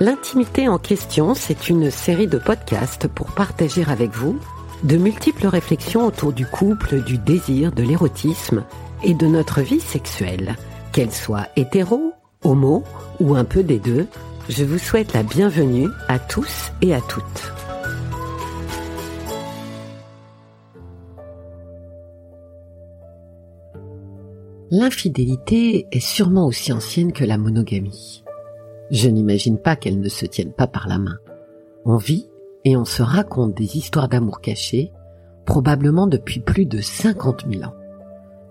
L'intimité en question, c'est une série de podcasts pour partager avec vous de multiples réflexions autour du couple, du désir, de l'érotisme et de notre vie sexuelle. Qu'elle soit hétéro, homo ou un peu des deux, je vous souhaite la bienvenue à tous et à toutes. L'infidélité est sûrement aussi ancienne que la monogamie. Je n'imagine pas qu'elles ne se tiennent pas par la main. On vit et on se raconte des histoires d'amour cachées, probablement depuis plus de 50 000 ans.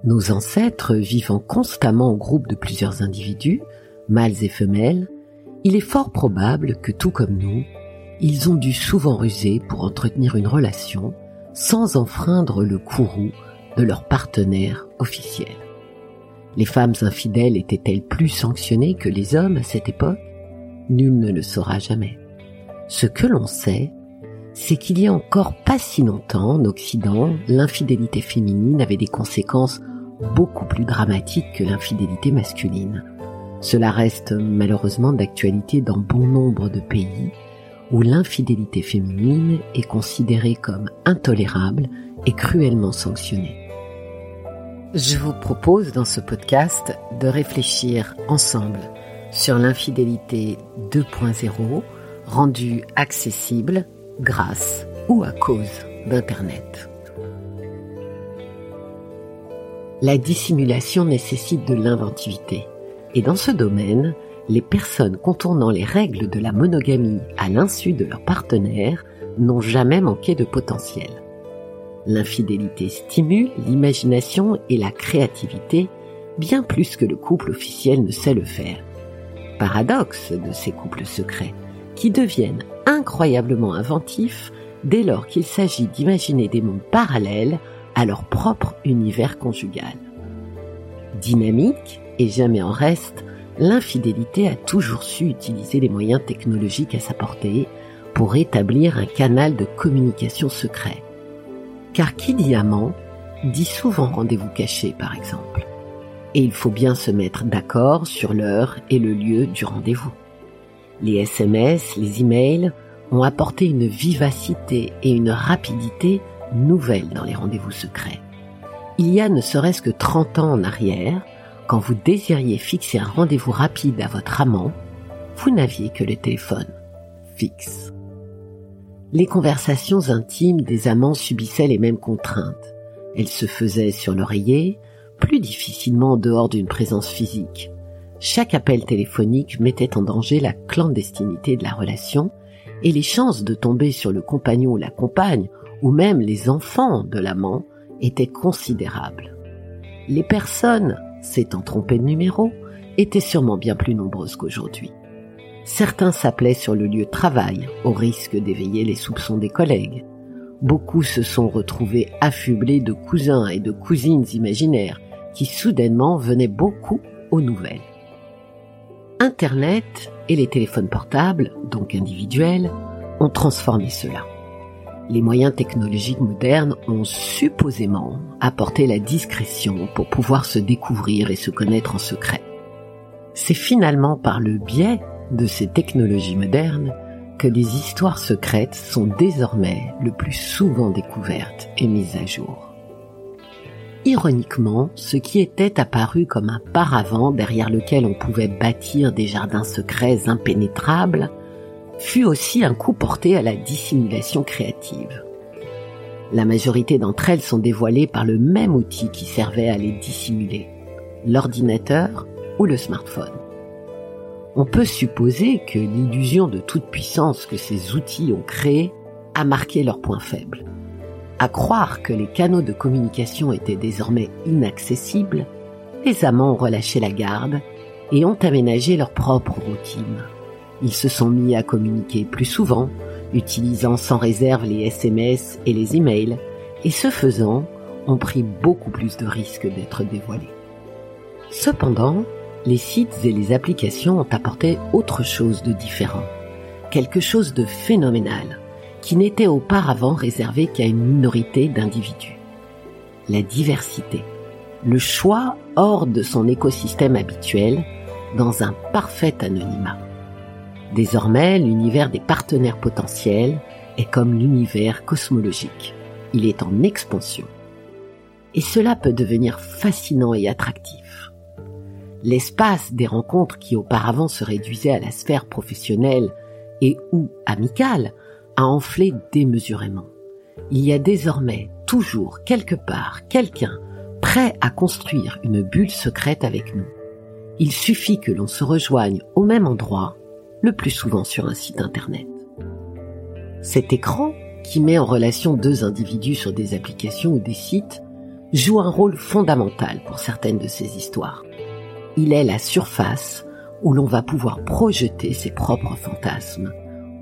Nos ancêtres vivant constamment en groupe de plusieurs individus, mâles et femelles, il est fort probable que tout comme nous, ils ont dû souvent ruser pour entretenir une relation sans enfreindre le courroux de leur partenaire officiel. Les femmes infidèles étaient-elles plus sanctionnées que les hommes à cette époque? Nul ne le saura jamais. Ce que l'on sait, c'est qu'il y a encore pas si longtemps en Occident, l'infidélité féminine avait des conséquences beaucoup plus dramatiques que l'infidélité masculine. Cela reste malheureusement d'actualité dans bon nombre de pays où l'infidélité féminine est considérée comme intolérable et cruellement sanctionnée. Je vous propose dans ce podcast de réfléchir ensemble sur l'infidélité 2.0 rendue accessible grâce ou à cause d'Internet. La dissimulation nécessite de l'inventivité. Et dans ce domaine, les personnes contournant les règles de la monogamie à l'insu de leur partenaire n'ont jamais manqué de potentiel. L'infidélité stimule l'imagination et la créativité bien plus que le couple officiel ne sait le faire. Paradoxe de ces couples secrets, qui deviennent incroyablement inventifs dès lors qu'il s'agit d'imaginer des mondes parallèles à leur propre univers conjugal. Dynamique et jamais en reste, l'infidélité a toujours su utiliser les moyens technologiques à sa portée pour établir un canal de communication secret car qui dit amant dit souvent rendez-vous caché par exemple. Et il faut bien se mettre d'accord sur l'heure et le lieu du rendez-vous. Les SMS, les emails ont apporté une vivacité et une rapidité nouvelles dans les rendez-vous secrets. Il y a ne serait-ce que 30 ans en arrière, quand vous désiriez fixer un rendez-vous rapide à votre amant, vous n'aviez que le téléphone fixe les conversations intimes des amants subissaient les mêmes contraintes. Elles se faisaient sur l'oreiller, plus difficilement en dehors d'une présence physique. Chaque appel téléphonique mettait en danger la clandestinité de la relation et les chances de tomber sur le compagnon ou la compagne, ou même les enfants de l'amant, étaient considérables. Les personnes, s'étant trompées de numéro, étaient sûrement bien plus nombreuses qu'aujourd'hui. Certains s'appelaient sur le lieu de travail, au risque d'éveiller les soupçons des collègues. Beaucoup se sont retrouvés affublés de cousins et de cousines imaginaires qui soudainement venaient beaucoup aux nouvelles. Internet et les téléphones portables, donc individuels, ont transformé cela. Les moyens technologiques modernes ont supposément apporté la discrétion pour pouvoir se découvrir et se connaître en secret. C'est finalement par le biais de ces technologies modernes que les histoires secrètes sont désormais le plus souvent découvertes et mises à jour. Ironiquement, ce qui était apparu comme un paravent derrière lequel on pouvait bâtir des jardins secrets impénétrables fut aussi un coup porté à la dissimulation créative. La majorité d'entre elles sont dévoilées par le même outil qui servait à les dissimuler, l'ordinateur ou le smartphone on peut supposer que l'illusion de toute puissance que ces outils ont créée a marqué leurs points faibles. À croire que les canaux de communication étaient désormais inaccessibles, les amants ont relâché la garde et ont aménagé leur propre routine. Ils se sont mis à communiquer plus souvent, utilisant sans réserve les SMS et les emails, et ce faisant, ont pris beaucoup plus de risques d'être dévoilés. Cependant, les sites et les applications ont apporté autre chose de différent, quelque chose de phénoménal, qui n'était auparavant réservé qu'à une minorité d'individus. la diversité, le choix hors de son écosystème habituel dans un parfait anonymat. Désormais, l'univers des partenaires potentiels est comme l'univers cosmologique. Il est en expansion. Et cela peut devenir fascinant et attractif. L'espace des rencontres qui auparavant se réduisait à la sphère professionnelle et ou amicale a enflé démesurément. Il y a désormais toujours quelque part quelqu'un prêt à construire une bulle secrète avec nous. Il suffit que l'on se rejoigne au même endroit, le plus souvent sur un site internet. Cet écran, qui met en relation deux individus sur des applications ou des sites, joue un rôle fondamental pour certaines de ces histoires. Il est la surface où l'on va pouvoir projeter ses propres fantasmes,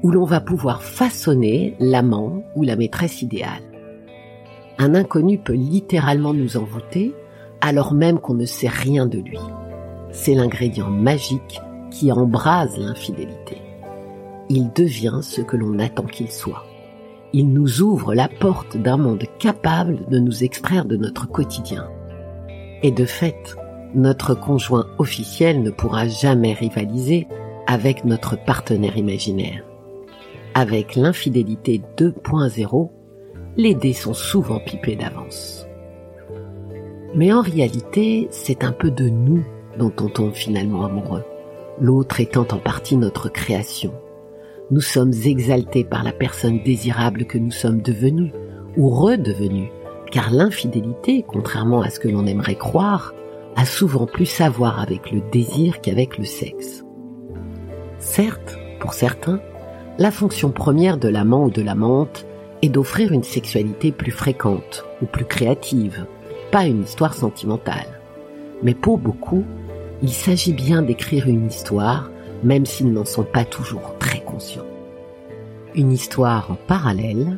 où l'on va pouvoir façonner l'amant ou la maîtresse idéale. Un inconnu peut littéralement nous envoûter alors même qu'on ne sait rien de lui. C'est l'ingrédient magique qui embrase l'infidélité. Il devient ce que l'on attend qu'il soit. Il nous ouvre la porte d'un monde capable de nous extraire de notre quotidien. Et de fait, notre conjoint officiel ne pourra jamais rivaliser avec notre partenaire imaginaire. Avec l'infidélité 2.0, les dés sont souvent pipés d'avance. Mais en réalité, c'est un peu de nous dont on tombe finalement amoureux, l'autre étant en partie notre création. Nous sommes exaltés par la personne désirable que nous sommes devenus ou redevenus, car l'infidélité, contrairement à ce que l'on aimerait croire, a souvent plus à voir avec le désir qu'avec le sexe. Certes, pour certains, la fonction première de l'amant ou de l'amante est d'offrir une sexualité plus fréquente ou plus créative, pas une histoire sentimentale. Mais pour beaucoup, il s'agit bien d'écrire une histoire, même s'ils n'en sont pas toujours très conscients. Une histoire en parallèle,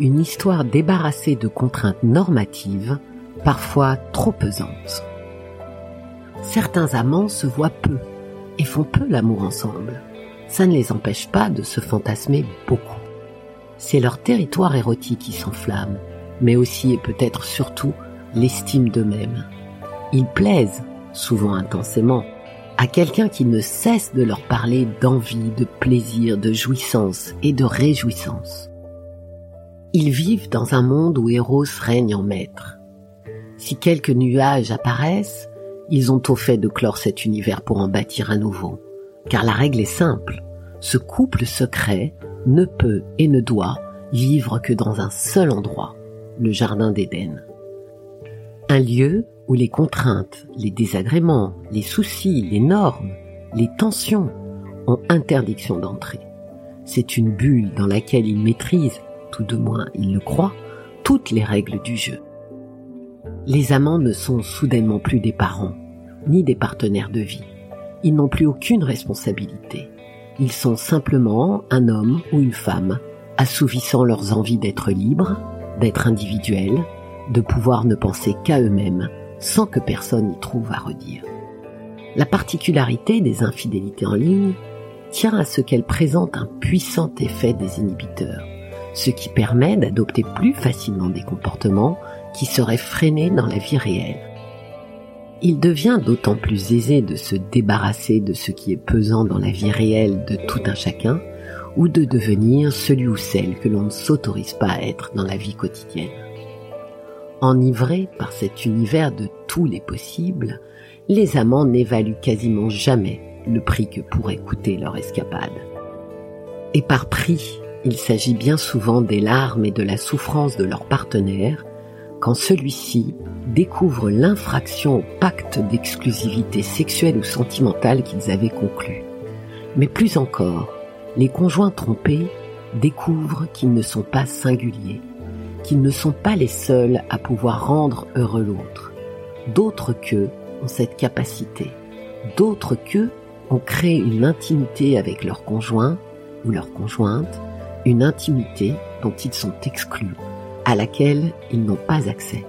une histoire débarrassée de contraintes normatives, parfois trop pesantes. Certains amants se voient peu et font peu l'amour ensemble ça ne les empêche pas de se fantasmer beaucoup. C'est leur territoire érotique qui s'enflamme, mais aussi et peut-être surtout l'estime d'eux-mêmes. Ils plaisent, souvent intensément, à quelqu'un qui ne cesse de leur parler d'envie, de plaisir, de jouissance et de réjouissance. Ils vivent dans un monde où Eros règne en maître. Si quelques nuages apparaissent, ils ont au fait de clore cet univers pour en bâtir un nouveau car la règle est simple. Ce couple secret ne peut et ne doit vivre que dans un seul endroit, le Jardin d'Éden. Un lieu où les contraintes, les désagréments, les soucis, les normes, les tensions ont interdiction d'entrer. C'est une bulle dans laquelle ils maîtrisent, tout de moins ils le croient, toutes les règles du jeu. Les amants ne sont soudainement plus des parents, ni des partenaires de vie ils n'ont plus aucune responsabilité. Ils sont simplement un homme ou une femme, assouvissant leurs envies d'être libres, d'être individuels, de pouvoir ne penser qu'à eux-mêmes, sans que personne y trouve à redire. La particularité des infidélités en ligne tient à ce qu'elles présentent un puissant effet des inhibiteurs, ce qui permet d'adopter plus facilement des comportements qui seraient freinés dans la vie réelle il devient d'autant plus aisé de se débarrasser de ce qui est pesant dans la vie réelle de tout un chacun, ou de devenir celui ou celle que l'on ne s'autorise pas à être dans la vie quotidienne. Enivrés par cet univers de tous les possibles, les amants n'évaluent quasiment jamais le prix que pourrait coûter leur escapade. Et par prix, il s'agit bien souvent des larmes et de la souffrance de leur partenaire quand celui-ci découvre l'infraction au pacte d'exclusivité sexuelle ou sentimentale qu'ils avaient conclu. Mais plus encore, les conjoints trompés découvrent qu'ils ne sont pas singuliers, qu'ils ne sont pas les seuls à pouvoir rendre heureux l'autre. D'autres qu'eux ont cette capacité. D'autres qu'eux ont créé une intimité avec leur conjoint ou leur conjointe, une intimité dont ils sont exclus à laquelle ils n'ont pas accès.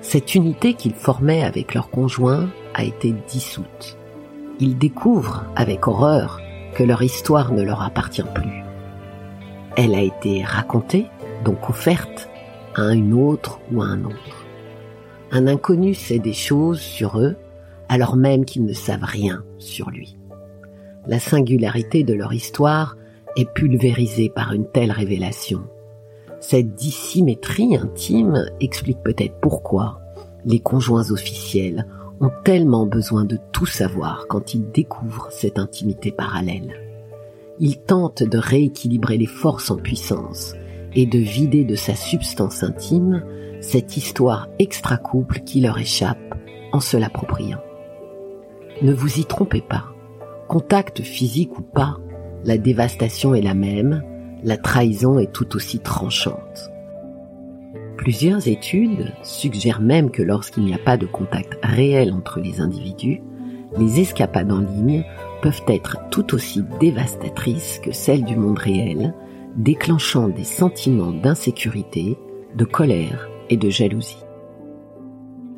Cette unité qu'ils formaient avec leur conjoint a été dissoute. Ils découvrent avec horreur que leur histoire ne leur appartient plus. Elle a été racontée, donc offerte, à une autre ou à un autre. Un inconnu sait des choses sur eux alors même qu'ils ne savent rien sur lui. La singularité de leur histoire est pulvérisée par une telle révélation. Cette dissymétrie intime explique peut-être pourquoi les conjoints officiels ont tellement besoin de tout savoir quand ils découvrent cette intimité parallèle. Ils tentent de rééquilibrer les forces en puissance et de vider de sa substance intime cette histoire extra-couple qui leur échappe en se l'appropriant. Ne vous y trompez pas. Contact physique ou pas, la dévastation est la même, la trahison est tout aussi tranchante. Plusieurs études suggèrent même que lorsqu'il n'y a pas de contact réel entre les individus, les escapades en ligne peuvent être tout aussi dévastatrices que celles du monde réel, déclenchant des sentiments d'insécurité, de colère et de jalousie.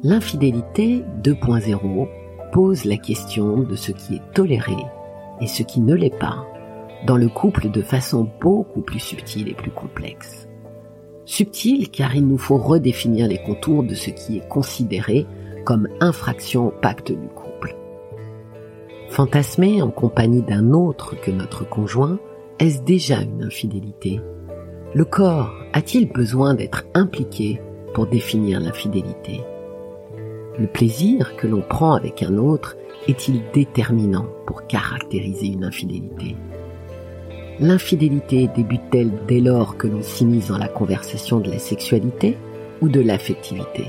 L'infidélité 2.0 pose la question de ce qui est toléré et ce qui ne l'est pas dans le couple de façon beaucoup plus subtile et plus complexe. Subtile car il nous faut redéfinir les contours de ce qui est considéré comme infraction au pacte du couple. Fantasmer en compagnie d'un autre que notre conjoint, est-ce déjà une infidélité? Le corps a-t-il besoin d'être impliqué pour définir l'infidélité? Le plaisir que l'on prend avec un autre est-il déterminant pour caractériser une infidélité? L'infidélité débute-t-elle dès lors que l'on s'immisce dans la conversation de la sexualité ou de l'affectivité?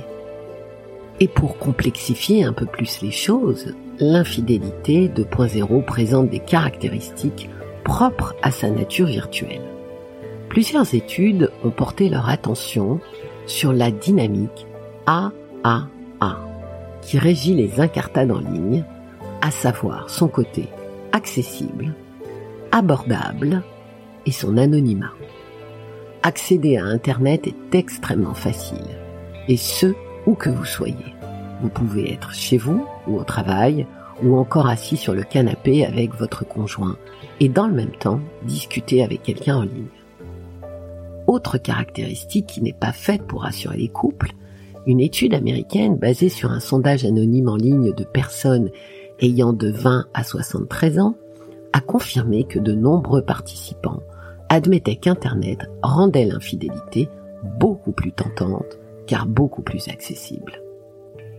Et pour complexifier un peu plus les choses, l'infidélité 2.0 présente des caractéristiques propres à sa nature virtuelle. Plusieurs études ont porté leur attention sur la dynamique AAA qui régit les incartades en ligne, à savoir son côté accessible, abordable et son anonymat. Accéder à Internet est extrêmement facile, et ce, où que vous soyez. Vous pouvez être chez vous ou au travail, ou encore assis sur le canapé avec votre conjoint, et dans le même temps discuter avec quelqu'un en ligne. Autre caractéristique qui n'est pas faite pour rassurer les couples, une étude américaine basée sur un sondage anonyme en ligne de personnes ayant de 20 à 73 ans a confirmé que de nombreux participants admettaient qu'Internet rendait l'infidélité beaucoup plus tentante car beaucoup plus accessible.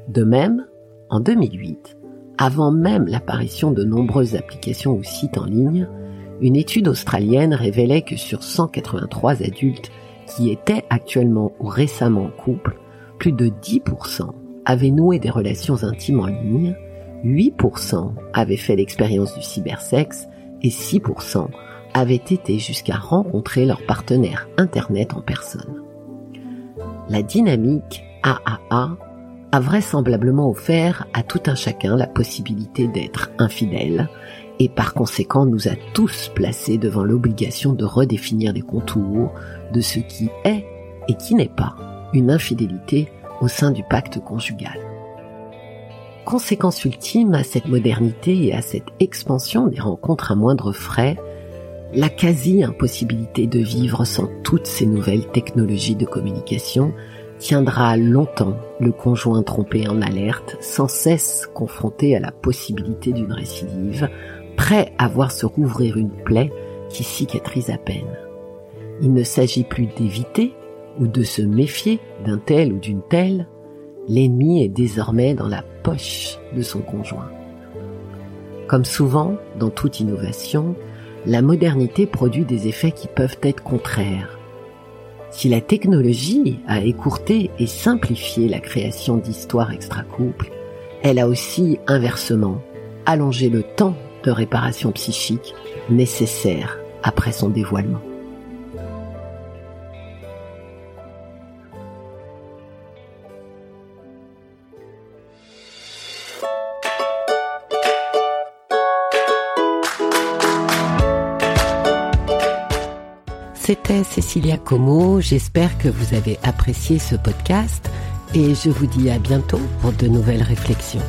De même, en 2008, avant même l'apparition de nombreuses applications ou sites en ligne, une étude australienne révélait que sur 183 adultes qui étaient actuellement ou récemment en couple, plus de 10% avaient noué des relations intimes en ligne 8% avaient fait l'expérience du cybersexe et 6% avaient été jusqu'à rencontrer leur partenaire Internet en personne. La dynamique AAA a vraisemblablement offert à tout un chacun la possibilité d'être infidèle et par conséquent nous a tous placés devant l'obligation de redéfinir les contours de ce qui est et qui n'est pas une infidélité au sein du pacte conjugal conséquence ultime à cette modernité et à cette expansion des rencontres à moindre frais, la quasi-impossibilité de vivre sans toutes ces nouvelles technologies de communication tiendra longtemps le conjoint trompé en alerte, sans cesse confronté à la possibilité d'une récidive, prêt à voir se rouvrir une plaie qui cicatrise à peine. Il ne s'agit plus d'éviter ou de se méfier d'un tel ou d'une telle, l'ennemi est désormais dans la poche de son conjoint. Comme souvent, dans toute innovation, la modernité produit des effets qui peuvent être contraires. Si la technologie a écourté et simplifié la création d'histoires extra-couples, elle a aussi inversement allongé le temps de réparation psychique nécessaire après son dévoilement. C'était Cécilia Como, j'espère que vous avez apprécié ce podcast et je vous dis à bientôt pour de nouvelles réflexions.